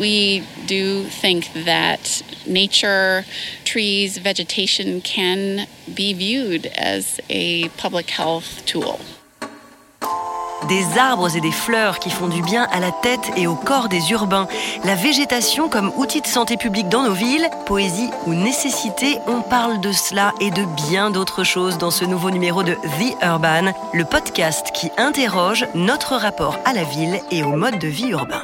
We do think that nature, trees, vegetation can be viewed as a public health tool. Des arbres et des fleurs qui font du bien à la tête et au corps des urbains. La végétation comme outil de santé publique dans nos villes, poésie ou nécessité, on parle de cela et de bien d'autres choses dans ce nouveau numéro de The Urban, le podcast qui interroge notre rapport à la ville et au mode de vie urbain.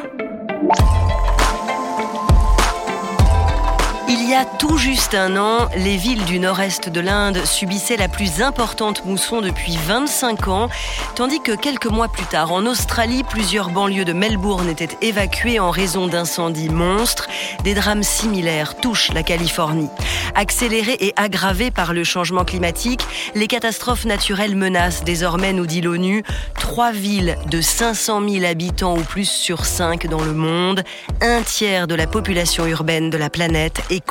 A tout juste un an, les villes du nord-est de l'Inde subissaient la plus importante mousson depuis 25 ans, tandis que quelques mois plus tard, en Australie, plusieurs banlieues de Melbourne étaient évacuées en raison d'incendies monstres. Des drames similaires touchent la Californie. Accélérées et aggravées par le changement climatique, les catastrophes naturelles menacent désormais, nous dit l'ONU, trois villes de 500 000 habitants ou plus sur cinq dans le monde. Un tiers de la population urbaine de la planète est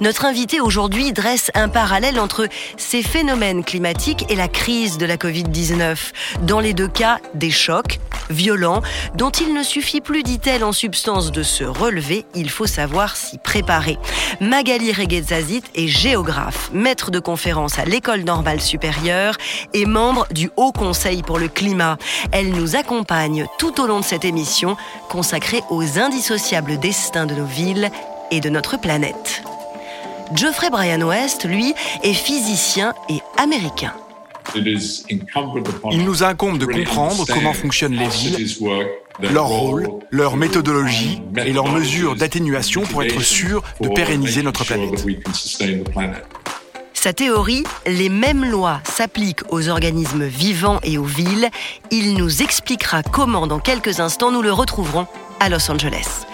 Notre invité aujourd'hui dresse un parallèle entre ces phénomènes climatiques et la crise de la Covid-19. Dans les deux cas, des chocs violents dont il ne suffit plus, dit-elle en substance, de se relever, il faut savoir s'y préparer. Magali Reguezazit est géographe, maître de conférence à l'École normale supérieure et membre du Haut Conseil pour le climat. Elle nous accompagne tout au long de cette émission consacrée aux indissociables destins de nos villes et de notre planète. Geoffrey Brian West, lui, est physicien et américain. Il nous incombe de comprendre comment fonctionnent les villes, leur rôle, leur méthodologie et leurs mesures d'atténuation pour être sûr de pérenniser notre planète. Sa théorie, les mêmes lois s'appliquent aux organismes vivants et aux villes. Il nous expliquera comment dans quelques instants nous le retrouverons à Los Angeles.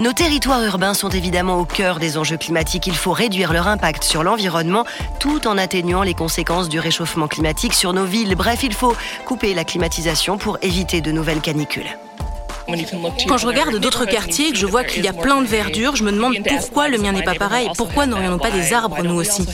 Nos territoires urbains sont évidemment au cœur des enjeux climatiques. Il faut réduire leur impact sur l'environnement tout en atténuant les conséquences du réchauffement climatique sur nos villes. Bref, il faut couper la climatisation pour éviter de nouvelles canicules. Quand je regarde d'autres quartiers et que je vois qu'il y a plein de verdure, je me demande pourquoi le mien n'est pas pareil. Pourquoi n'aurions-nous pas des arbres, nous aussi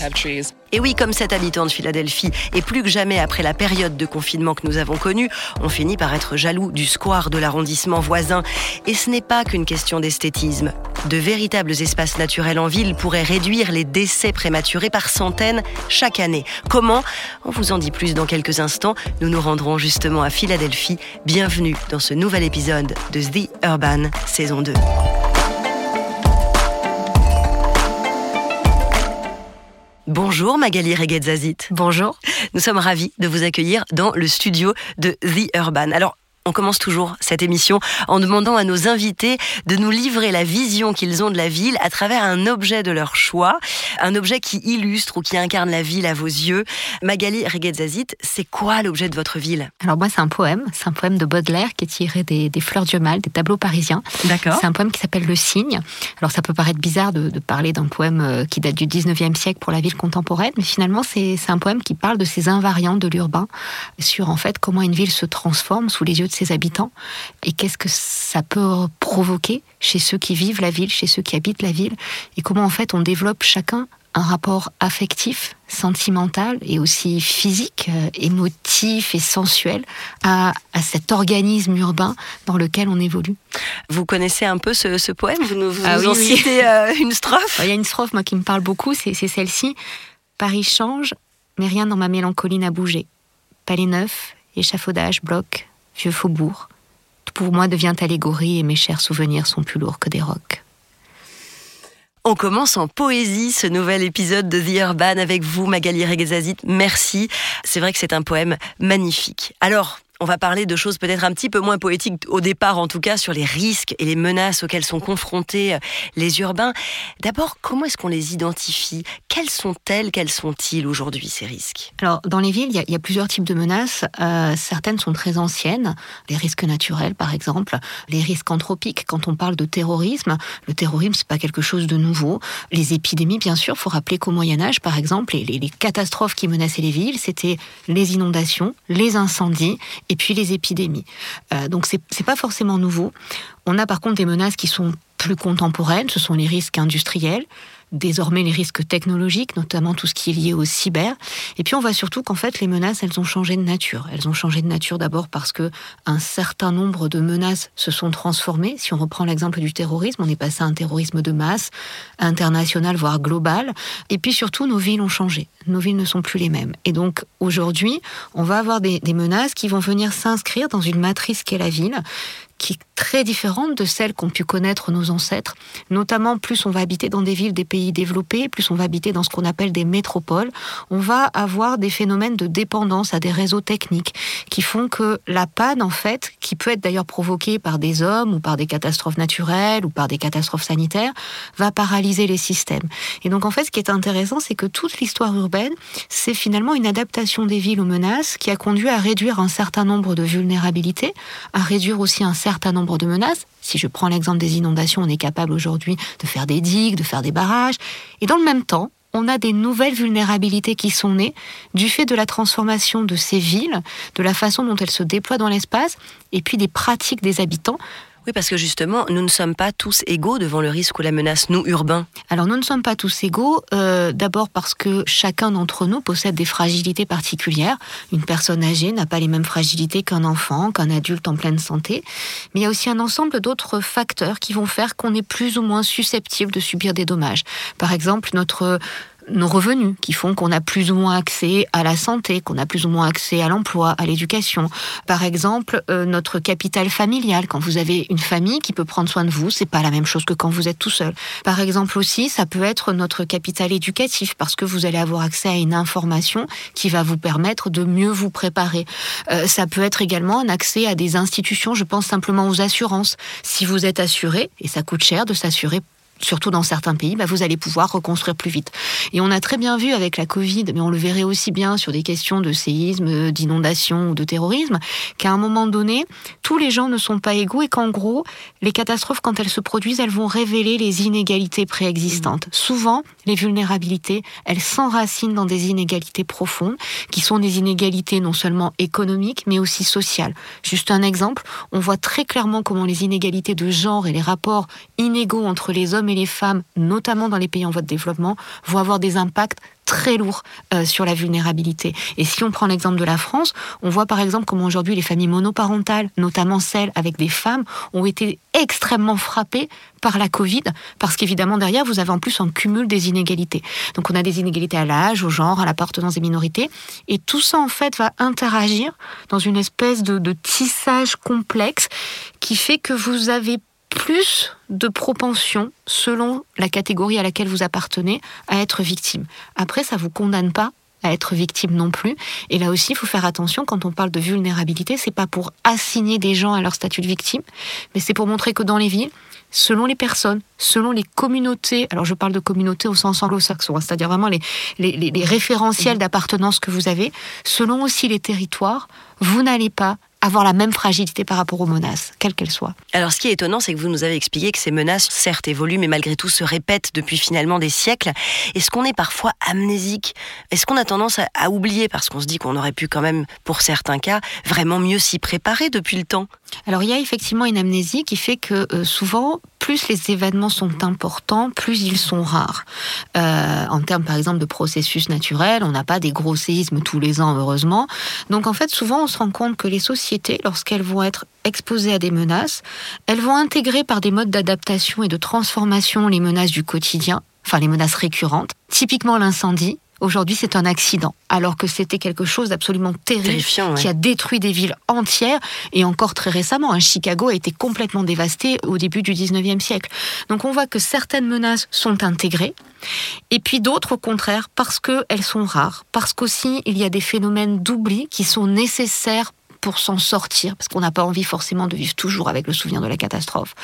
Et oui, comme cet habitant de Philadelphie, et plus que jamais après la période de confinement que nous avons connue, on finit par être jaloux du square de l'arrondissement voisin. Et ce n'est pas qu'une question d'esthétisme. De véritables espaces naturels en ville pourraient réduire les décès prématurés par centaines chaque année. Comment On vous en dit plus dans quelques instants. Nous nous rendrons justement à Philadelphie. Bienvenue dans ce nouvel épisode de The Urban saison 2. Bonjour Magali Reguetzazit. Bonjour. Nous sommes ravis de vous accueillir dans le studio de The Urban. Alors, on commence toujours cette émission en demandant à nos invités de nous livrer la vision qu'ils ont de la ville à travers un objet de leur choix, un objet qui illustre ou qui incarne la ville à vos yeux. Magali Reguetzazit, c'est quoi l'objet de votre ville? Alors moi, c'est un poème, c'est un poème de Baudelaire qui est tiré des, Fleurs du Mal, des tableaux parisiens. D'accord. C'est un poème qui s'appelle Le Cygne. Alors ça peut paraître bizarre de, parler d'un poème euh, qui date du 19e siècle pour la ville contemporaine, mais finalement c'est un poème qui parle de ces invariants de l'urbain, sur en fait comment une ville se transforme sous les yeux de ses habitants et qu'est-ce que ça peut provoquer chez ceux qui vivent la ville, chez ceux qui habitent la ville et comment en fait on développe chacun un rapport affectif, sentimental et aussi physique, euh, émotif et sensuel à, cet organisme urbain dans lequel on évolue. Vous connaissez un peu ce, poème? Vous nous, ah en citez euh, une strophe? Il y a une strophe moi qui me parle beaucoup, c'est celle-ci. Paris change, mais rien dans ma mélancolie n'a bougé. Palais neuf, échafaudage, bloc, vieux faubourg. Tout pour moi devient allégorie et mes chers souvenirs sont plus lourds que des rocs. On commence en poésie ce nouvel épisode de The Urban avec vous, Magali Reguezazit. Merci. C'est vrai que c'est un poème magnifique. Alors, on va parler de choses peut-être un petit peu moins poétiques au départ, en tout cas, sur les risques et les menaces auxquelles sont confrontés euh, les urbains. D'abord, comment est-ce qu'on les identifie? Quelles sont-elles? Quels sont-ils aujourd'hui, ces risques? Alors, dans les villes, il y, a plusieurs types de menaces. Euh, certaines sont très anciennes, les risques naturels, par exemple, les risques anthropiques. Quand on parle de terrorisme, le terrorisme, c'est pas quelque chose de nouveau. Les épidémies, bien sûr, faut rappeler qu'au Moyen Âge, par exemple, les, les catastrophes qui menaçaient les villes, c'était les inondations, les incendies et puis les épidémies. Euh, donc c'est pas forcément nouveau. On a par contre des menaces qui sont plus contemporaines, ce sont les risques industriels, désormais les risques technologiques, notamment tout ce qui est lié au cyber. Et puis on voit surtout qu'en fait les menaces, elles ont changé de nature. Elles ont changé de nature d'abord parce que un certain nombre de menaces se sont transformées. Si on reprend l'exemple du terrorisme, on est passé à un terrorisme de masse, international voire global. Et puis surtout nos villes ont changé. Nos villes ne sont plus les mêmes. Et donc aujourd'hui, on va avoir des, des menaces qui vont venir s'inscrire dans une matrice qu'est la ville, qui est très différente de celle qu'ont pu connaître nos ancêtres. Notamment, plus on va habiter dans des villes des pays développés, plus on va habiter dans ce qu'on appelle des métropoles, on va avoir des phénomènes de dépendance à des réseaux techniques qui font que la panne, en fait, qui peut être d'ailleurs provoquée par des hommes ou par des catastrophes naturelles ou par des catastrophes sanitaires, va paralyser les systèmes. Et donc, en fait, ce qui est intéressant, c'est que toute l'histoire urbaine, c'est finalement une adaptation des villes aux menaces qui a conduit à réduire un certain nombre de vulnérabilités, à réduire aussi un certain certain nombre de menaces. Si je prends l'exemple des inondations, on est capable aujourd'hui de faire des digues, de faire des barrages. Et dans le même temps, on a des nouvelles vulnérabilités qui sont nées du fait de la transformation de ces villes, de la façon dont elles se déploient dans l'espace, et puis des pratiques des habitants. Oui, parce que justement, nous ne sommes pas tous égaux devant le risque ou la menace, nous, urbains. Alors, nous ne sommes pas tous égaux, euh, d'abord parce que chacun d'entre nous possède des fragilités particulières. Une personne âgée n'a pas les mêmes fragilités qu'un enfant, qu'un adulte en pleine santé. Mais il y a aussi un ensemble d'autres facteurs qui vont faire qu'on est plus ou moins susceptible de subir des dommages. Par exemple, notre nos revenus qui font qu'on a plus ou moins accès à la santé, qu'on a plus ou moins accès à l'emploi, à l'éducation. Par exemple, euh, notre capital familial. Quand vous avez une famille qui peut prendre soin de vous, c'est pas la même chose que quand vous êtes tout seul. Par exemple aussi, ça peut être notre capital éducatif parce que vous allez avoir accès à une information qui va vous permettre de mieux vous préparer. Euh, ça peut être également un accès à des institutions. Je pense simplement aux assurances. Si vous êtes assuré, et ça coûte cher de s'assurer surtout dans certains pays, bah, vous allez pouvoir reconstruire plus vite. Et on a très bien vu avec la Covid, mais on le verrait aussi bien sur des questions de séisme, d'inondation ou de terrorisme, qu'à un moment donné, tous les gens ne sont pas égaux et qu'en gros, les catastrophes, quand elles se produisent, elles vont révéler les inégalités préexistantes. Souvent, les vulnérabilités, elles s'enracinent dans des inégalités profondes, qui sont des inégalités non seulement économiques, mais aussi sociales. Juste un exemple, on voit très clairement comment les inégalités de genre et les rapports inégaux entre les hommes et les femmes, notamment dans les pays en voie de développement, vont avoir des impacts très lourds euh, sur la vulnérabilité. Et si on prend l'exemple de la France, on voit par exemple comment aujourd'hui les familles monoparentales, notamment celles avec des femmes, ont été extrêmement frappées par la Covid, parce qu'évidemment derrière, vous avez en plus un cumul des inégalités. Donc on a des inégalités à l'âge, au genre, à l'appartenance des minorités, et tout ça en fait va interagir dans une espèce de tissage complexe qui fait que vous avez plus de propension, selon la catégorie à laquelle vous appartenez, à être victime. Après, ça ne vous condamne pas à être victime non plus. Et là aussi, il faut faire attention quand on parle de vulnérabilité, c'est pas pour assigner des gens à leur statut de victime, mais c'est pour montrer que dans les villes, selon les personnes, selon les communautés, alors je parle de communautés au sens anglo-saxon, hein, c'est-à-dire vraiment les, référentiels d'appartenance que vous avez, selon aussi les territoires, vous n'allez pas avoir la même fragilité par rapport aux menaces, quelles qu'elles soient. Alors ce qui est étonnant, c'est que vous nous avez expliqué que ces menaces, certes, évoluent, mais malgré tout se répètent depuis finalement des siècles. Est-ce qu'on est parfois amnésique? Est-ce qu'on a tendance à, oublier, parce qu'on se dit qu'on aurait pu quand même, pour certains cas, vraiment mieux s'y préparer depuis le temps Alors il y a effectivement une amnésie qui fait que euh, souvent, plus les événements sont importants, plus ils sont rares. Euh, en termes, par exemple, de processus naturels, on n'a pas des gros séismes tous les ans, heureusement. Donc, en fait, souvent, on se rend compte que les sociétés, lorsqu'elles vont être exposées à des menaces, elles vont intégrer par des modes d'adaptation et de transformation les menaces du quotidien, enfin les menaces récurrentes, typiquement l'incendie, Aujourd'hui, c'est un accident, alors que c'était quelque chose d'absolument terrible qui a détruit des villes entières. Et encore très récemment, hein, Chicago a été complètement dévasté au début du 19e siècle. Donc on voit que certaines menaces sont intégrées, et puis d'autres, au contraire, parce qu'elles sont rares, parce qu'aussi il y a des phénomènes d'oubli qui sont nécessaires pour s'en sortir, parce qu'on n'a pas envie forcément de vivre toujours avec le souvenir de la catastrophe.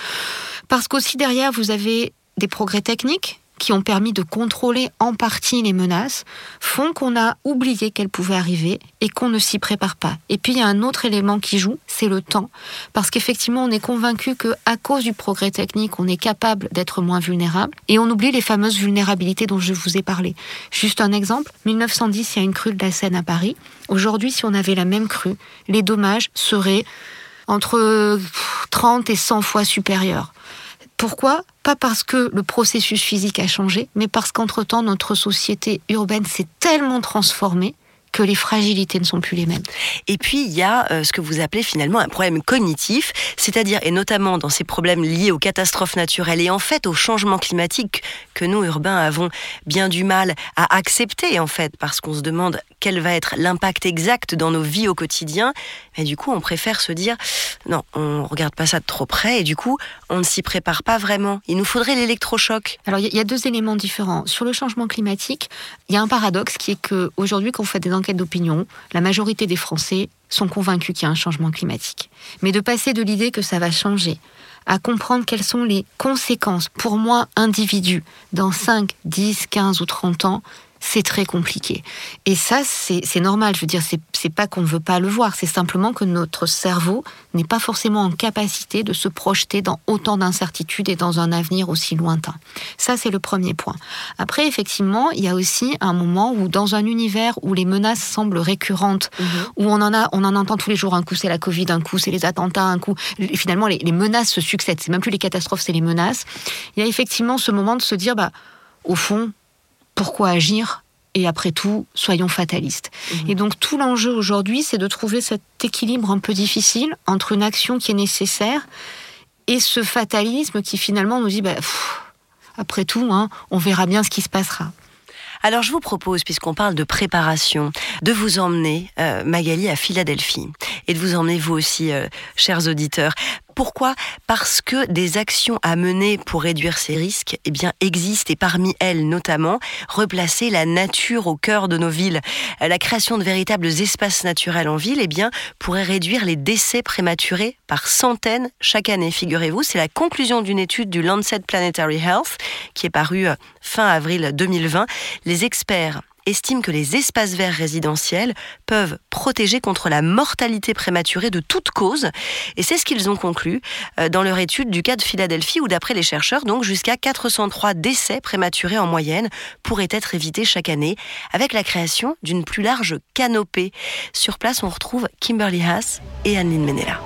Parce qu'aussi derrière, vous avez des progrès techniques qui ont permis de contrôler en partie les menaces font qu'on a oublié qu'elles pouvaient arriver et qu'on ne s'y prépare pas. Et puis il y a un autre élément qui joue, c'est le temps, parce qu'effectivement on est convaincu que à cause du progrès technique, on est capable d'être moins vulnérable et on oublie les fameuses vulnérabilités dont je vous ai parlé. Juste un exemple, 1910, il y a une crue de la Seine à Paris. Aujourd'hui, si on avait la même crue, les dommages seraient entre 30 et 100 fois supérieurs Pourquoi? Pas parce que le processus physique a changé, mais parce qu'entre-temps, notre société urbaine s'est tellement transformée que les fragilités ne sont plus les mêmes. Et puis, il y a euh, ce que vous appelez finalement un problème cognitif, c'est-à-dire, et notamment dans ces problèmes liés aux catastrophes naturelles et en fait au changement climatique que nous, urbains, avons bien du mal à accepter, en fait, parce qu'on se demande quel va être l'impact exact dans nos vies au quotidien. Mais du coup, on préfère se dire, non, on regarde pas ça de trop près et du coup, on ne s'y prépare pas vraiment. Il nous faudrait l'électrochoc. Alors, il y a deux éléments différents. Sur le changement climatique, il y a un paradoxe qui est qu'aujourd'hui, quand on fait des enquêtes d'opinion, la majorité des Français sont convaincus qu'il y a un changement climatique. Mais de passer de l'idée que ça va changer à comprendre quelles sont les conséquences pour moi, individu, dans 5, 10, 15 ou 30 ans, c'est très compliqué. Et ça, c'est normal. Je veux dire, c'est pas qu'on ne veut pas le voir, c'est simplement que notre cerveau n'est pas forcément en capacité de se projeter dans autant d'incertitudes et dans un avenir aussi lointain. Ça, c'est le premier point. Après, effectivement, il y a aussi un moment où, dans un univers où les menaces semblent récurrentes, mhm. où on en a, on en entend tous les jours. Un coup, c'est la Covid, un coup, c'est les attentats, un coup, finalement, les, les menaces se succèdent. C'est même plus les catastrophes, c'est les menaces. Il y a effectivement ce moment de se dire, bah, au fond, pourquoi agir et après tout, soyons fatalistes. Mhm. Et donc tout l'enjeu aujourd'hui, c'est de trouver cet équilibre un peu difficile entre une action qui est nécessaire et ce fatalisme qui finalement nous dit, bah, après tout, hein, on verra bien ce qui se passera. Alors je vous propose, puisqu'on parle de préparation, de vous emmener, euh, Magali, à Philadelphie et de vous emmener vous aussi, euh, chers auditeurs. Pourquoi Parce que des actions à mener pour réduire ces risques eh bien, existent et parmi elles notamment replacer la nature au cœur de nos villes. La création de véritables espaces naturels en ville eh bien, pourrait réduire les décès prématurés par centaines chaque année. Figurez-vous, c'est la conclusion d'une étude du Lancet Planetary Health qui est parue euh, fin avril 2020. Les experts estime que les espaces verts résidentiels peuvent protéger contre la mortalité prématurée de toute cause. Et c'est ce qu'ils ont conclu euh, dans leur étude du cas de Philadelphie, où d'après les chercheurs, donc jusqu'à 403 décès prématurés en moyenne pourraient être évités chaque année avec la création d'une plus large canopée. Sur place, on retrouve Kimberly Haas et Anne-Lynn Menela.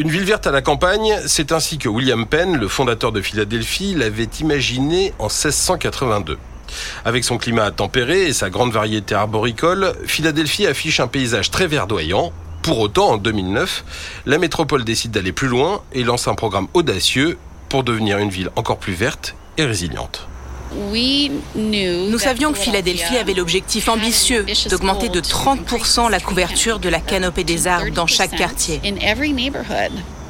Une ville verte à la campagne, c'est ainsi que William Penn, le fondateur de Philadelphie, l'avait imaginé en 1682. Avec son climat tempéré et sa grande variété arboricole, Philadelphie affiche un paysage très verdoyant. Pour autant, en 2009, la métropole décide d'aller plus loin et lance un programme audacieux pour devenir une ville encore plus verte et résiliente. Nous savions que Philadelphie avait l'objectif ambitieux d'augmenter de 30% la couverture de la canopée des arbres dans chaque quartier.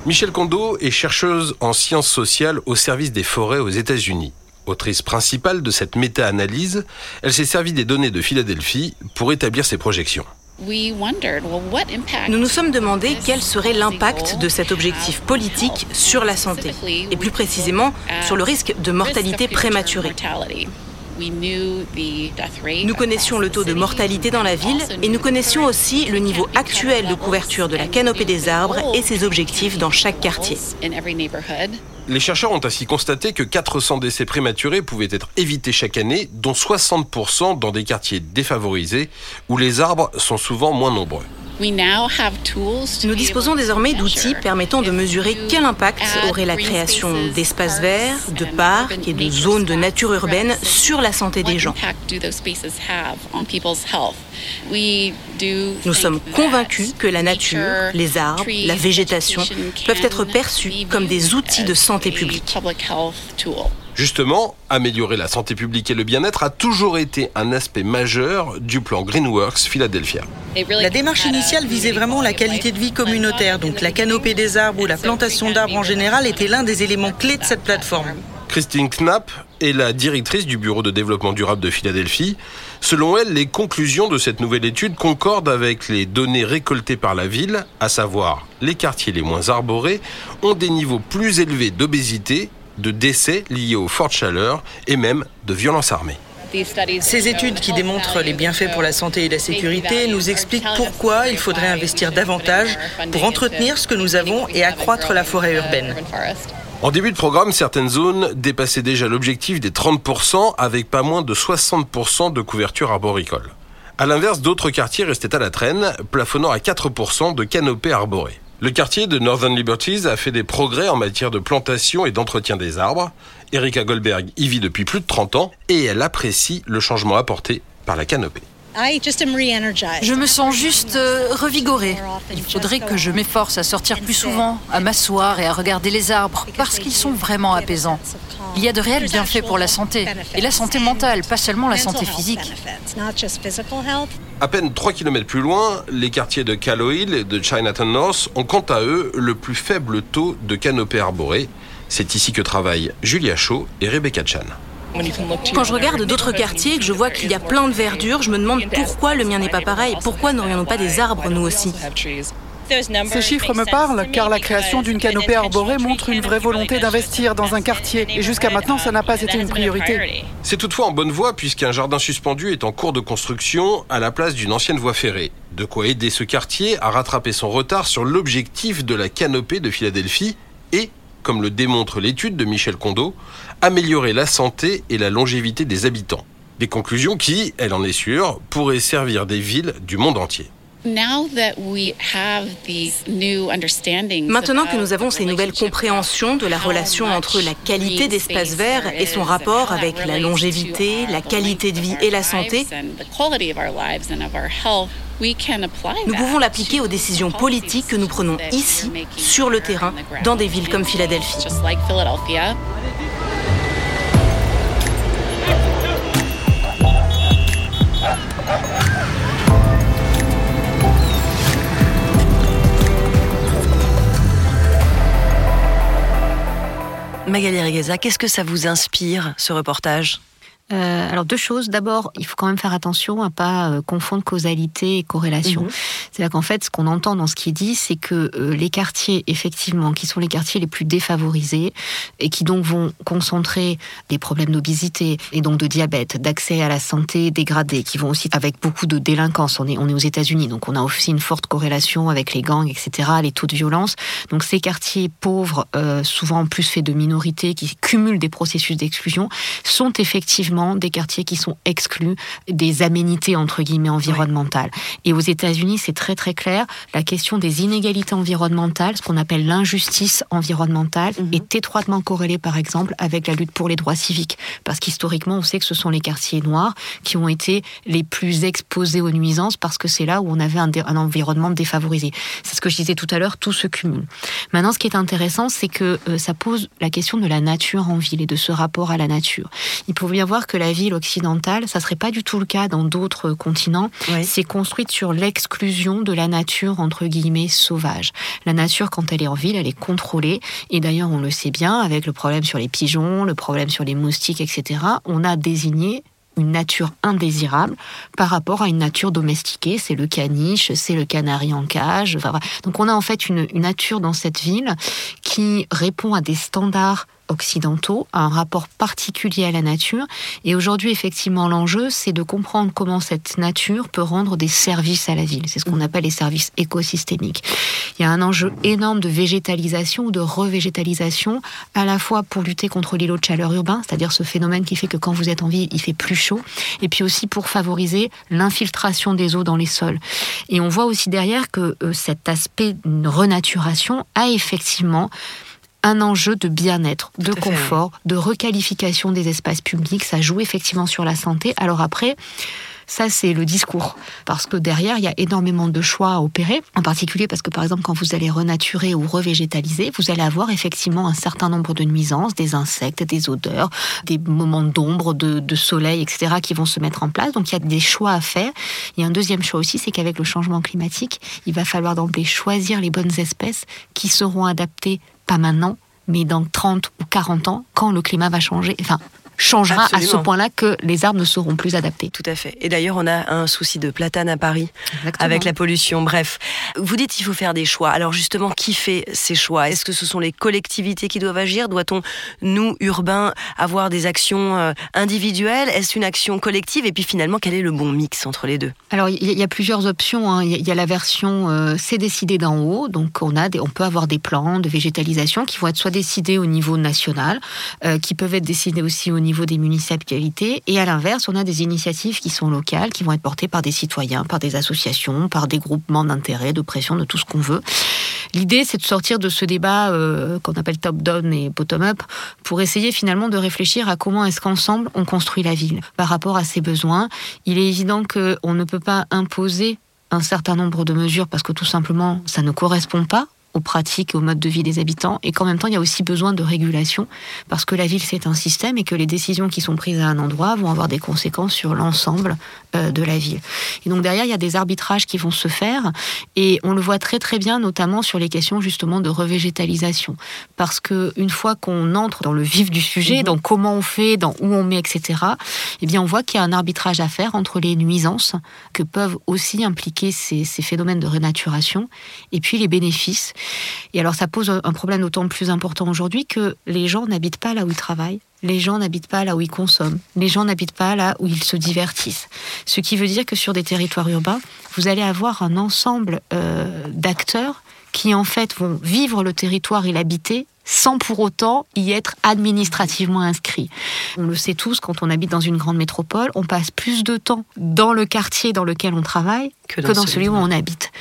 Michelle Kondo est chercheuse en sciences sociales au service des forêts aux États-Unis. Autrice principale de cette méta-analyse, elle s'est servie des données de Philadelphie pour établir ses projections. Nous nous sommes demandé quel serait l'impact de cet objectif politique sur la santé, et plus précisément sur le risque de mortalité prématurée. Nous connaissions le taux de mortalité dans la ville et nous connaissions aussi le niveau actuel de couverture de la canopée des arbres et ses objectifs dans chaque quartier. Les chercheurs ont ainsi constaté que 400 décès prématurés pouvaient être évités chaque année, dont 60% dans des quartiers défavorisés où les arbres sont souvent moins nombreux. Nous disposons désormais d'outils permettant de mesurer quel impact aurait la création d'espaces verts, de parcs et de zones de nature urbaine sur la santé des gens. Nous sommes convaincus que la nature, les arbres, la végétation peuvent être perçus comme des outils de santé publique. Justement, améliorer la santé publique et le bien-être a toujours été un aspect majeur du plan Greenworks Philadelphia. La démarche initiale visait vraiment la qualité de vie communautaire, donc la canopée des arbres ou la plantation d'arbres en général était l'un des éléments clés de cette plateforme. Christine Knapp est la directrice du Bureau de développement durable de Philadelphie. Selon elle, les conclusions de cette nouvelle étude concordent avec les données récoltées par la ville, à savoir les quartiers les moins arborés ont des niveaux plus élevés d'obésité de décès liés aux fortes chaleurs et même de violences armées. Ces études qui démontrent les bienfaits pour la santé et la sécurité nous expliquent pourquoi il faudrait investir davantage pour entretenir ce que nous avons et accroître la forêt urbaine. En début de programme, certaines zones dépassaient déjà l'objectif des 30% avec pas moins de 60% de couverture arboricole. À l'inverse, d'autres quartiers restaient à la traîne, plafonnant à 4% de canopées arborées. Le quartier de Northern Liberties a fait des progrès en matière de plantation et d'entretien des arbres. Erika Goldberg y vit depuis plus de 30 ans et elle apprécie le changement apporté par la canopée. Je me sens juste euh, revigorée. Il faudrait que je m'efforce à sortir plus souvent, à m'asseoir et à regarder les arbres, parce qu'ils sont vraiment apaisants. Il y a de réels bienfaits pour la santé, et la santé mentale, pas seulement la santé physique. À peine 3 km plus loin, les quartiers de Caloil et de Chinatown North ont quant à eux le plus faible taux de canopée arborée. C'est ici que travaillent Julia Shaw et Rebecca Chan. Quand je regarde d'autres quartiers et que je vois qu'il y a plein de verdure, je me demande pourquoi le mien n'est pas pareil. Pourquoi n'aurions-nous pas des arbres, nous aussi ces chiffres me parlent car la création d'une canopée arborée montre une vraie volonté d'investir dans un quartier et jusqu'à maintenant ça n'a pas été une priorité. C'est toutefois en bonne voie puisqu'un jardin suspendu est en cours de construction à la place d'une ancienne voie ferrée. De quoi aider ce quartier à rattraper son retard sur l'objectif de la canopée de Philadelphie et comme le démontre l'étude de Michel Condo, améliorer la santé et la longévité des habitants. Des conclusions qui, elle en est sûre, pourraient servir des villes du monde entier. Maintenant que nous avons ces nouvelles compréhensions de la relation entre la qualité d'espace vert et son rapport avec la longévité, la qualité de vie et la santé, nous pouvons l'appliquer aux décisions politiques que nous prenons ici, sur le terrain, dans des villes comme Philadelphie. Magali Regaza, qu'est-ce que ça vous inspire, ce reportage? Euh, alors deux choses. D'abord, il faut quand même faire attention à pas euh, confondre causalité et corrélation. Mhm. C'est-à-dire qu'en fait, ce qu'on entend dans ce qui est dit, c'est que euh, les quartiers, effectivement, qui sont les quartiers les plus défavorisés et qui donc vont concentrer des problèmes d'obésité et donc de diabète, d'accès à la santé dégradée, qui vont aussi avec beaucoup de délinquance. On est, on est aux États-Unis, donc on a aussi une forte corrélation avec les gangs, etc., les taux de violence. Donc ces quartiers pauvres, souvent plus faits de minorités, qui cumulent des processus d'exclusion, sont effectivement des quartiers qui sont exclus des aménités entre guillemets environnementales. Et aux États-Unis, c'est très très clair, la question des inégalités environnementales, ce qu'on appelle l'injustice environnementale, mhm. est étroitement corrélée par exemple avec la lutte pour les droits civiques. Parce qu'historiquement, on sait que ce sont les quartiers noirs qui ont été les plus exposés aux nuisances parce que c'est là où on avait un, un environnement défavorisé. C'est ce que je disais tout à l'heure, tout se cumule. Maintenant, ce qui est intéressant, c'est que euh, ça pose la question de la nature en ville et de ce rapport à la nature. Il peut y avoir que la ville occidentale, ça serait pas du tout le cas dans d'autres continents, c'est construite sur l'exclusion de la nature entre guillemets sauvage. La nature, quand elle est en ville, elle est contrôlée. Et d'ailleurs, on le sait bien, avec le problème sur les pigeons, le problème sur les moustiques, etc., on a désigné une nature indésirable par rapport à une nature domestiquée. C'est le caniche, c'est le canari en cage. Donc on a en fait une nature dans cette ville qui répond à des standards occidentaux, un rapport particulier à la nature. Et aujourd'hui, effectivement, l'enjeu, c'est de comprendre comment cette nature peut rendre des services à la ville. C'est ce qu'on appelle les services écosystémiques. Il y a un enjeu énorme de végétalisation ou de revégétalisation, à la fois pour lutter contre l'îlot de chaleur urbain, c'est-à-dire ce phénomène qui fait que quand vous êtes en ville, il fait plus chaud, et puis aussi pour favoriser l'infiltration des eaux dans les sols. Et on voit aussi derrière que euh, cet aspect de renaturation a effectivement un enjeu de bien-être, de confort, de requalification des espaces publics. Ça joue effectivement sur la santé. Alors après, ça, c'est le discours. Parce que derrière, il y a énormément de choix à opérer. En particulier parce que, par exemple, quand vous allez renaturer ou revégétaliser, vous allez avoir effectivement un certain nombre de nuisances, des insectes, des odeurs, des moments d'ombre, de, de, soleil, etc., qui vont se mettre en place. Donc, il y a des choix à faire. Il y a un deuxième choix aussi, c'est qu'avec le changement climatique, il va falloir d'emblée choisir les bonnes espèces qui seront adaptées pas maintenant, mais dans 30 ou 40 ans, quand le climat va changer, changera à ce point-là que les arbres ne seront plus adaptés. Tout à fait. Et d'ailleurs, on a un souci de platane à Paris avec la pollution. Bref, vous dites qu'il faut faire des choix. Alors justement, qui fait ces choix? Est-ce que ce sont les collectivités qui doivent agir? Doit-on, nous, urbains, avoir des actions euh, individuelles? Est-ce une action collective? Et puis finalement, quel est le bon mix entre les deux? Alors, il y a plusieurs options. Hein. Il y a la version euh, c'est décidé d'en haut. Donc, on, a on peut avoir des plans de végétalisation qui vont être soit décidés au niveau national, euh, qui peuvent être décidés aussi au niveau des municipalités. Et à l'inverse, on a des initiatives qui sont locales, qui vont être portées par des citoyens, par des associations, par des groupements d'intérêt, de pression, de tout ce qu'on veut. L'idée, c'est de sortir de ce débat euh, qu'on appelle top-down et bottom-up pour essayer finalement de réfléchir à comment est-ce qu'ensemble on construit la ville par rapport à ses besoins. Il est évident qu'on ne peut pas imposer un certain nombre de mesures parce que tout simplement ça ne correspond pas aux pratiques et au mode de vie des habitants, et qu'en même temps, il y a aussi besoin de régulation, parce que la ville, c'est un système, et que les décisions qui sont prises à un endroit vont avoir des conséquences sur l'ensemble euh, de la ville. Et donc derrière, il y a des arbitrages qui vont se faire, et on le voit très très bien, notamment sur les questions justement de revégétalisation, parce que une fois qu'on entre dans le vif du sujet, mhm. dans comment on fait, dans où on met, etc., eh bien, on voit qu'il y a un arbitrage à faire entre les nuisances que peuvent aussi impliquer ces, ces phénomènes de renaturation, et puis les bénéfices et alors ça pose un problème d'autant plus important aujourd'hui que les gens n'habitent pas là où ils travaillent, les gens n'habitent pas là où ils consomment, les gens n'habitent pas là où ils se divertissent. Ce qui veut dire que sur des territoires urbains, vous allez avoir un ensemble euh, d'acteurs qui en fait vont vivre le territoire et l'habiter sans pour autant y être administrativement inscrits. On le sait tous, quand on habite dans une grande métropole, on passe plus de temps dans le quartier dans lequel on travaille que dans, celui où on habite.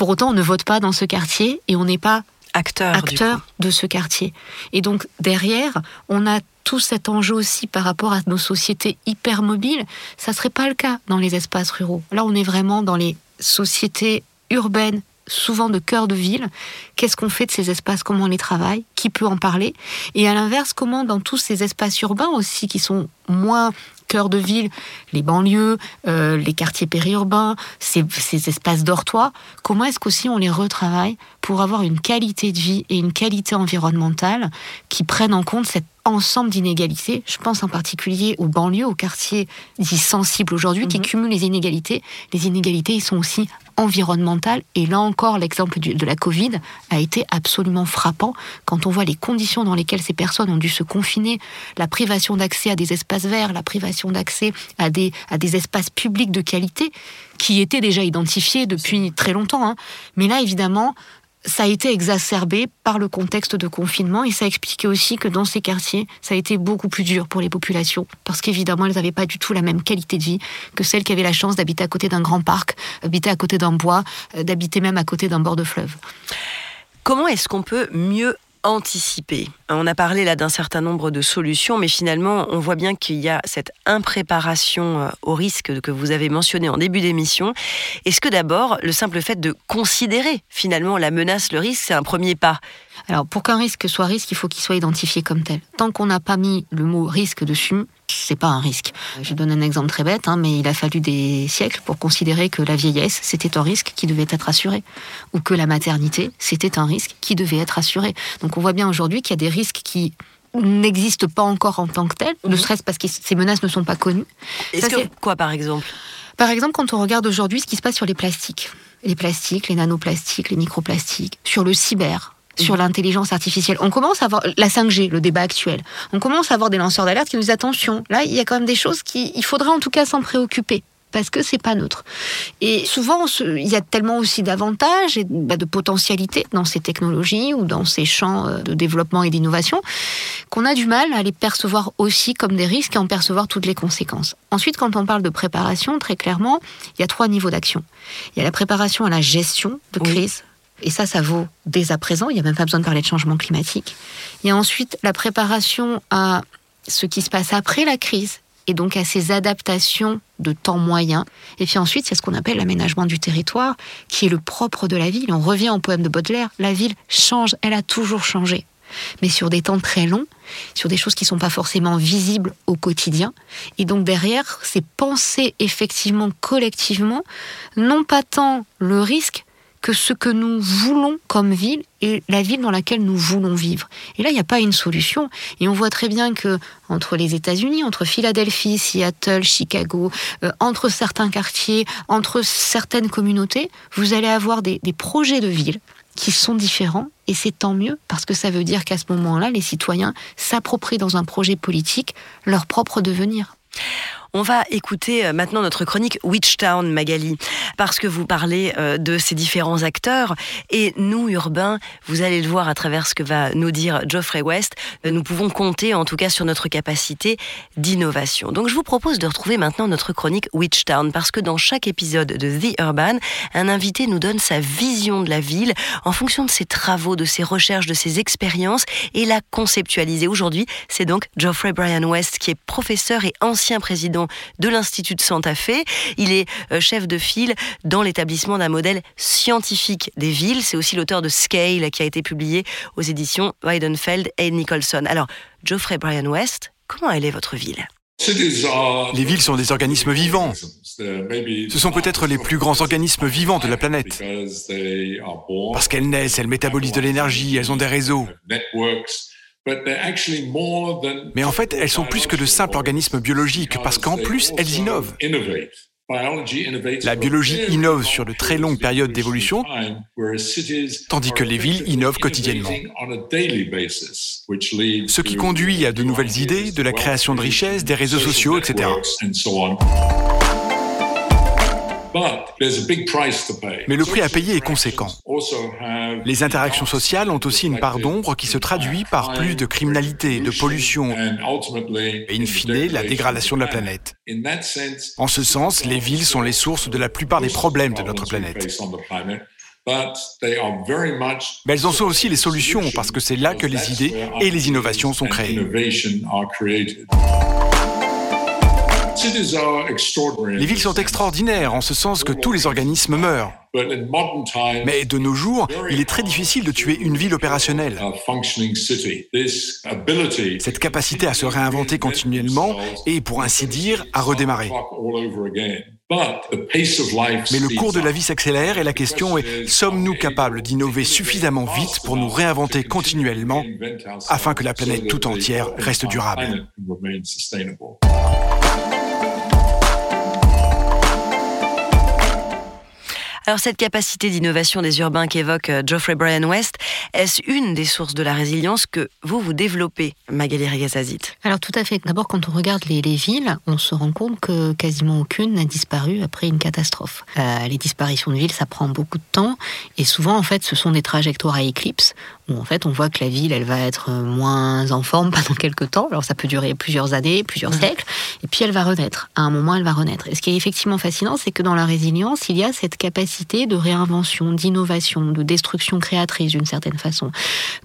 Pour autant, on ne vote pas dans ce quartier et on n'est pas acteur, acteur de ce quartier. Et donc derrière, on a tout cet enjeu aussi par rapport à nos sociétés hyper mobiles. Ça serait pas le cas dans les espaces ruraux. Là, on est vraiment dans les sociétés urbaines souvent de cœur de ville. Qu'est-ce qu'on fait de ces espaces? Comment on les travaille? Qui peut en parler? Et à l'inverse, comment dans tous ces espaces urbains aussi qui sont moins cœur de ville, les banlieues, euh, les quartiers périurbains, ces, ces espaces dortoirs, comment est-ce qu'aussi on les retravaille pour avoir une qualité de vie et une qualité environnementale qui prennent en compte cet ensemble d'inégalités. Je pense en particulier aux banlieues, aux quartiers dits sensibles aujourd'hui, qui mhm. cumulent les inégalités. Les inégalités, ils sont aussi environnementales. Et là encore, l'exemple de la Covid a été absolument frappant quand on voit les conditions dans lesquelles ces personnes ont dû se confiner, la privation d'accès à des espaces verts, la privation d'accès à des, à des espaces publics de qualité qui étaient déjà identifiés depuis très longtemps. Hein. Mais là, évidemment, ça a été exacerbé par le contexte de confinement et ça expliquait aussi que dans ces quartiers, ça a été beaucoup plus dur pour les populations parce qu'évidemment, elles n'avaient pas du tout la même qualité de vie que celles qui avaient la chance d'habiter à côté d'un grand parc, d'habiter à côté d'un bois, euh, d'habiter même à côté d'un bord de fleuve. Comment est-ce qu'on peut mieux anticiper. On a parlé là d'un certain nombre de solutions, mais finalement, on voit bien qu'il y a cette impréparation euh, au risque que vous avez mentionné en début d'émission. Est-ce que d'abord, le simple fait de considérer finalement la menace, le risque, c'est un premier pas? Alors, pour qu'un risque soit risque, il faut qu'il soit identifié comme tel. Tant qu'on n'a pas mis le mot risque dessus, c'est pas un risque. Je donne un exemple très bête, hein, mais il a fallu des siècles pour considérer que la vieillesse, c'était un risque qui devait être assuré, ou que la maternité, c'était un risque qui devait être assuré. Donc on voit bien aujourd'hui qu'il y a des risques qui n'existent pas encore en tant que tels, ne mhm. serait-ce parce que ces menaces ne sont pas connues. Est-ce que quoi par exemple? Par exemple, quand on regarde aujourd'hui ce qui se passe sur les plastiques, les plastiques, les nanoplastiques, les microplastiques, sur le cyber, sur l'intelligence artificielle. On commence à avoir la 5G, le débat actuel. On commence à avoir des lanceurs d'alerte qui nous disent attention. Là, il y a quand même des choses qui, il faudrait en tout cas s'en préoccuper parce que c'est pas neutre. Et souvent, il y a tellement aussi d'avantages et bah, de potentialités dans ces technologies ou dans ces champs euh, de développement et d'innovation qu'on a du mal à les percevoir aussi comme des risques et en percevoir toutes les conséquences. Ensuite, quand on parle de préparation, très clairement, il y a trois niveaux d'action. Il y a la préparation à la gestion de crise, et ça, ça vaut dès à présent. Il n'y a même pas besoin de parler de changement climatique. Il y a ensuite la préparation à ce qui se passe après la crise et donc à ces adaptations de temps moyen. Et puis ensuite, c'est ce qu'on appelle l'aménagement du territoire, qui est le propre de la ville. On revient au poème de Baudelaire, la ville change, elle a toujours changé. Mais sur des temps très longs, sur des choses qui ne sont pas forcément visibles au quotidien. Et donc derrière, c'est penser effectivement collectivement, non pas tant le risque que ce que nous voulons comme ville et la ville dans laquelle nous voulons vivre. Et là, il n'y a pas une solution. Et on voit très bien que entre les États-Unis, entre Philadelphie, Seattle, Chicago, euh, entre certains quartiers, entre certaines communautés, vous allez avoir des, des projets de ville qui sont différents et c'est tant mieux parce que ça veut dire qu'à ce moment-là, les citoyens s'approprient dans un projet politique leur propre devenir. On va écouter euh, maintenant notre chronique Witchtown, Magali, parce que vous parlez euh, de ces différents acteurs. Et nous, urbains, vous allez le voir à travers ce que va nous dire Geoffrey West, euh, nous pouvons compter en tout cas sur notre capacité d'innovation. Donc je vous propose de retrouver maintenant notre chronique Witchtown, parce que dans chaque épisode de The Urban, un invité nous donne sa vision de la ville en fonction de ses travaux, de ses recherches, de ses expériences et la conceptualiser. Aujourd'hui, c'est donc Geoffrey Brian West qui est professeur et ancien président de l'Institut de Santa Fe. Il est euh, chef de file dans l'établissement d'un modèle scientifique des villes. C'est aussi l'auteur de Scale qui a été publié aux éditions Weidenfeld et Nicholson. Alors, Geoffrey Brian West, comment elle est votre ville? Les villes sont des organismes vivants. Ce sont peut-être les plus grands organismes vivants de la planète. Parce qu'elles naissent, elles métabolisent de l'énergie, elles ont des réseaux. Mais en fait, elles sont plus que de simples organismes biologiques parce qu'en plus, elles innovent. La biologie innove sur de très longues périodes d'évolution, tandis que les villes innovent quotidiennement. Ce qui conduit à de nouvelles idées, de la création de richesses, des réseaux sociaux, etc. Mais le prix à payer est conséquent. Les interactions sociales ont aussi une part d'ombre qui se traduit par plus de criminalité, de pollution et in fine la dégradation de la planète. En ce sens, les villes sont les sources de la plupart des problèmes de notre planète. Mais elles en sont aussi les solutions parce que c'est là que les idées et les innovations sont créées. Les villes sont extraordinaires en ce sens que tous les organismes meurent. Mais de nos jours, il est très difficile de tuer une ville opérationnelle. Cette capacité à se réinventer continuellement et, pour ainsi dire, à redémarrer. Mais le cours de la vie s'accélère et la question est, sommes-nous capables d'innover suffisamment vite pour nous réinventer continuellement afin que la planète tout entière reste durable? Alors cette capacité d'innovation des urbains qu'évoque euh, Geoffrey Brian West, est-ce une des sources de la résilience que vous vous développez, Magali Regazazit Alors tout à fait. D'abord, quand on regarde les, villes, on se rend compte que quasiment aucune n'a disparu après une catastrophe. Euh, les disparitions de villes, ça prend beaucoup de temps et souvent, en fait, ce sont des trajectoires à éclipse où en fait on voit que la ville elle va être euh, moins en forme pendant quelques temps. Alors ça peut durer plusieurs années, plusieurs siècles, et puis elle va renaître. À un moment elle va renaître. Et ce qui est effectivement fascinant, c'est que dans la résilience, il y a cette capacité de réinvention, d'innovation, de destruction créatrice d'une certaine façon.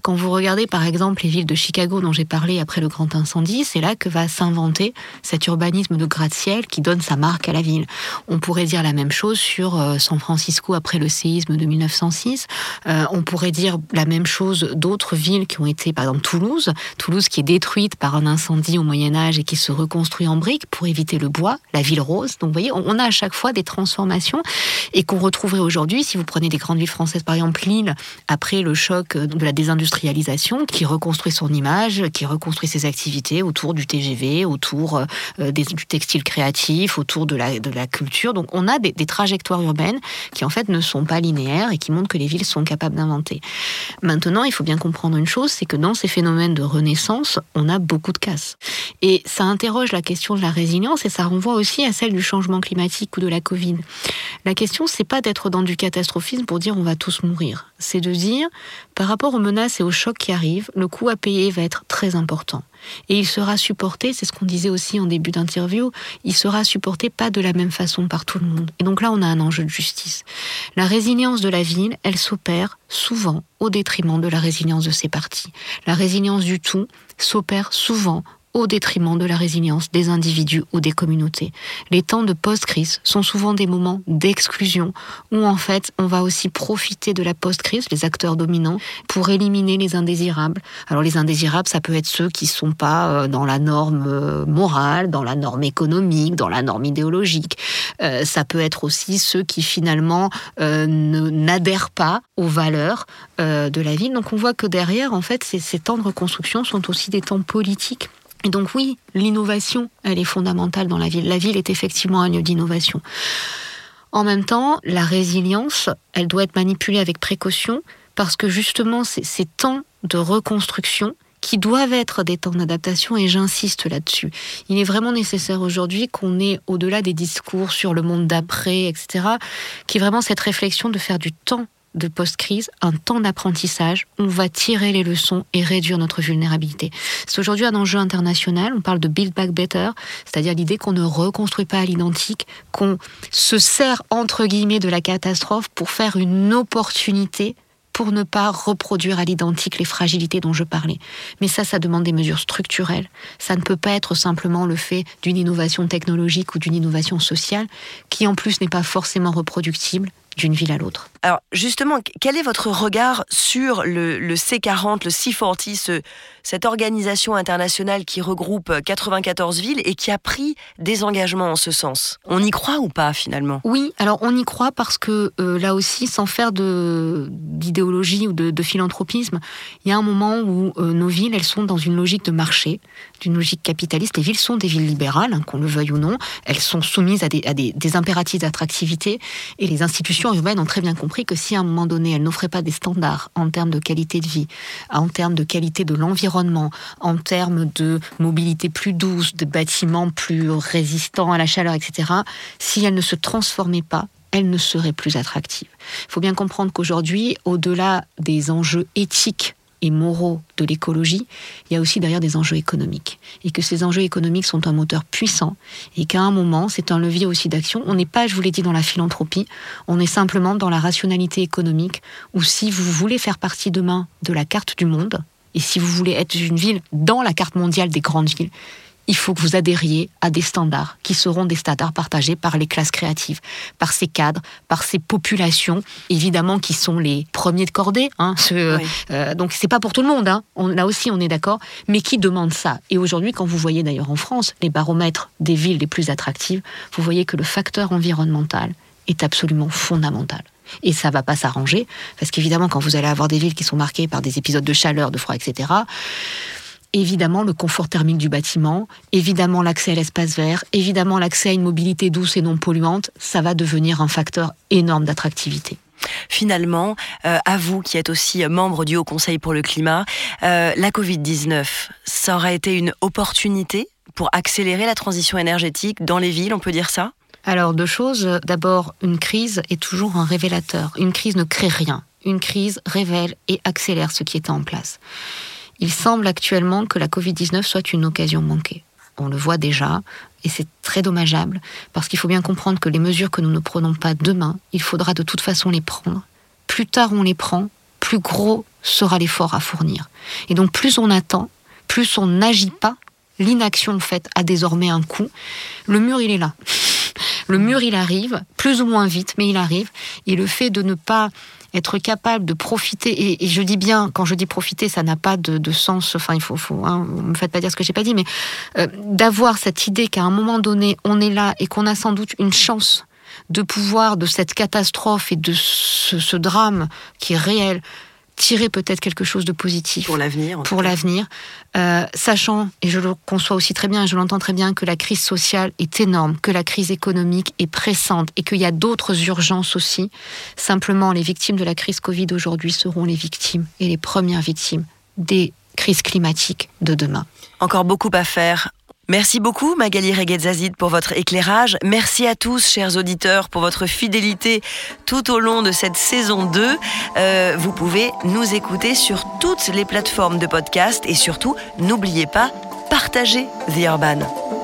Quand vous regardez par exemple les villes de Chicago dont j'ai parlé après le grand incendie, c'est là que va s'inventer cet urbanisme de gratte-ciel qui donne sa marque à la ville. On pourrait dire la même chose sur euh, San Francisco après le séisme de 1906. Euh, on pourrait dire la même chose d'autres villes qui ont été, par exemple Toulouse, Toulouse qui est détruite par un incendie au Moyen Âge et qui se reconstruit en briques pour éviter le bois, la ville rose. Donc vous voyez, on a à chaque fois des transformations et qu'on retrouverait aujourd'hui, si vous prenez des grandes villes françaises, par exemple Lille, après le choc de la désindustrialisation, qui reconstruit son image, qui reconstruit ses activités autour du TGV, autour euh, des, du textile créatif, autour de la, de la culture. Donc on a des, des trajectoires urbaines qui en fait ne sont pas linéaires et qui montrent que les villes sont capables d'inventer. Maintenant, il faut bien comprendre une chose, c'est que dans ces phénomènes de renaissance, on a beaucoup de casse. Et ça interroge la question de la résilience et ça renvoie aussi à celle du changement climatique ou de la Covid. La question, c'est pas d'être dans du catastrophisme pour dire on va tous mourir. C'est de dire, par rapport aux menaces et aux chocs qui arrivent, le coût à payer va être très important. Et il sera supporté, c'est ce qu'on disait aussi en début d'interview, il sera supporté pas de la même façon par tout le monde. Et donc là, on a un enjeu de justice. La résilience de la ville, elle s'opère souvent au détriment de la résilience de ses parties. La résilience du tout s'opère souvent au détriment de la résilience des individus ou des communautés. Les temps de post-crise sont souvent des moments d'exclusion où en fait on va aussi profiter de la post-crise, les acteurs dominants, pour éliminer les indésirables. Alors les indésirables, ça peut être ceux qui sont pas euh, dans la norme euh, morale, dans la norme économique, dans la norme idéologique. Euh, ça peut être aussi ceux qui finalement n'adhèrent pas aux valeurs de la ville. Donc on voit que derrière, en fait, ces, ces temps de reconstruction sont aussi des temps politiques. Et donc oui, l'innovation, elle est fondamentale dans la ville. La ville est effectivement un lieu d'innovation. En même temps, la résilience, elle doit être manipulée avec précaution parce que justement, ces temps de reconstruction qui doivent être des temps d'adaptation et j'insiste là-dessus. Il est vraiment nécessaire aujourd'hui qu'on ait, au-delà des discours sur le monde d'après, etc., qui est vraiment cette réflexion de faire du temps de post-crise, un temps d'apprentissage. On va tirer les leçons et réduire notre vulnérabilité. C'est aujourd'hui un enjeu international. On parle de Build Back Better, c'est-à-dire l'idée qu'on ne reconstruit pas à l'identique, qu'on se sert entre guillemets de la catastrophe pour faire une opportunité pour ne pas reproduire à l'identique les fragilités dont je parlais. Mais ça, ça demande des mesures structurelles. Ça ne peut pas être simplement le fait d'une innovation technologique ou d'une innovation sociale, qui en plus n'est pas forcément reproductible d'une ville à l'autre. Alors justement, quel est votre regard sur le, C40, le C40, cette organisation internationale qui regroupe 94 villes et qui a pris des engagements en ce sens? On y croit ou pas finalement? Oui, alors on y croit parce que euh, là aussi, sans faire d'idéologie ou de, philanthropisme, il y a un moment où euh, nos villes, elles sont dans une logique de marché, d'une logique capitaliste. Les villes sont des villes libérales, hein, qu'on le veuille ou non. Elles sont soumises à des impératifs d'attractivité et les institutions urbaines ont très bien compris que si à un moment donné, elles n'offraient pas des standards en termes de qualité de vie, en termes de qualité de l'environnement, en termes de mobilité plus douce, de bâtiments plus résistants à la chaleur, etc., si elles ne se transformaient pas, elles ne seraient plus attractives. Il faut bien comprendre qu'aujourd'hui, au-delà des enjeux éthiques moraux de l'écologie, il y a aussi derrière des enjeux économiques. Et que ces enjeux économiques sont un moteur puissant et qu'à un moment, c'est un levier aussi d'action. On n'est pas, je vous l'ai dit, dans la philanthropie, on est simplement dans la rationalité économique où si vous voulez faire partie demain de la carte du monde, et si vous voulez être une ville dans la carte mondiale des grandes villes, il faut que vous adhériez à des standards qui seront des standards partagés par les classes créatives, par ces cadres, par ces populations, évidemment qui sont les premiers de cordée. Hein, ce, euh, donc c'est pas pour tout le monde. Hein, on, là aussi, on est d'accord, mais qui demandent ça. Et aujourd'hui, quand vous voyez d'ailleurs en France les baromètres des villes les plus attractives, vous voyez que le facteur environnemental est absolument fondamental. Et ça va pas s'arranger, parce qu'évidemment, quand vous allez avoir des villes qui sont marquées par des épisodes de chaleur, de froid, etc., évidemment le confort thermique du bâtiment, évidemment l'accès à l'espace vert, évidemment l'accès à une mobilité douce et non polluante, ça va devenir un facteur énorme d'attractivité. Finalement, euh, à vous qui êtes aussi membre du Haut Conseil pour le climat, euh, la Covid-19, ça aurait été une opportunité pour accélérer la transition énergétique dans les villes, on peut dire ça? Alors deux choses. D'abord, une crise est toujours un révélateur. Une crise ne crée rien. Une crise révèle et accélère ce qui était en place. Il semble actuellement que la Covid-19 soit une occasion manquée. On le voit déjà, et c'est très dommageable, parce qu'il faut bien comprendre que les mesures que nous ne prenons pas demain, il faudra de toute façon les prendre. Plus tard on les prend, plus gros sera l'effort à fournir. Et donc plus on attend, plus on n'agit pas, l'inaction en a désormais un coût. Le mur, il est là. Le mur, il arrive, plus ou moins vite, mais il arrive. Et le fait de ne pas être capable de profiter, et, je dis bien, quand je dis profiter, ça n'a pas de, sens, enfin, il faut, faut hein, me faites pas dire ce que j'ai pas dit, mais euh, d'avoir cette idée qu'à un moment donné, on est là et qu'on a sans doute une chance de pouvoir, de cette catastrophe et de ce drame qui est réel, tirer peut-être quelque chose de positif pour l'avenir. Pour l'avenir, euh, sachant et je le conçois aussi très bien, et je l'entends très bien, que la crise sociale est énorme, que la crise économique est pressante et qu'il y a d'autres urgences aussi. Simplement, les victimes de la crise Covid aujourd'hui seront les victimes et les premières victimes des crises climatiques de demain. Encore beaucoup à faire. Merci beaucoup Magali Reguetzazid pour votre éclairage. Merci à tous, chers auditeurs, pour votre fidélité tout au long de cette saison 2. Euh, vous pouvez nous écouter sur toutes les plateformes de podcast et surtout, n'oubliez pas, partagez The Urban.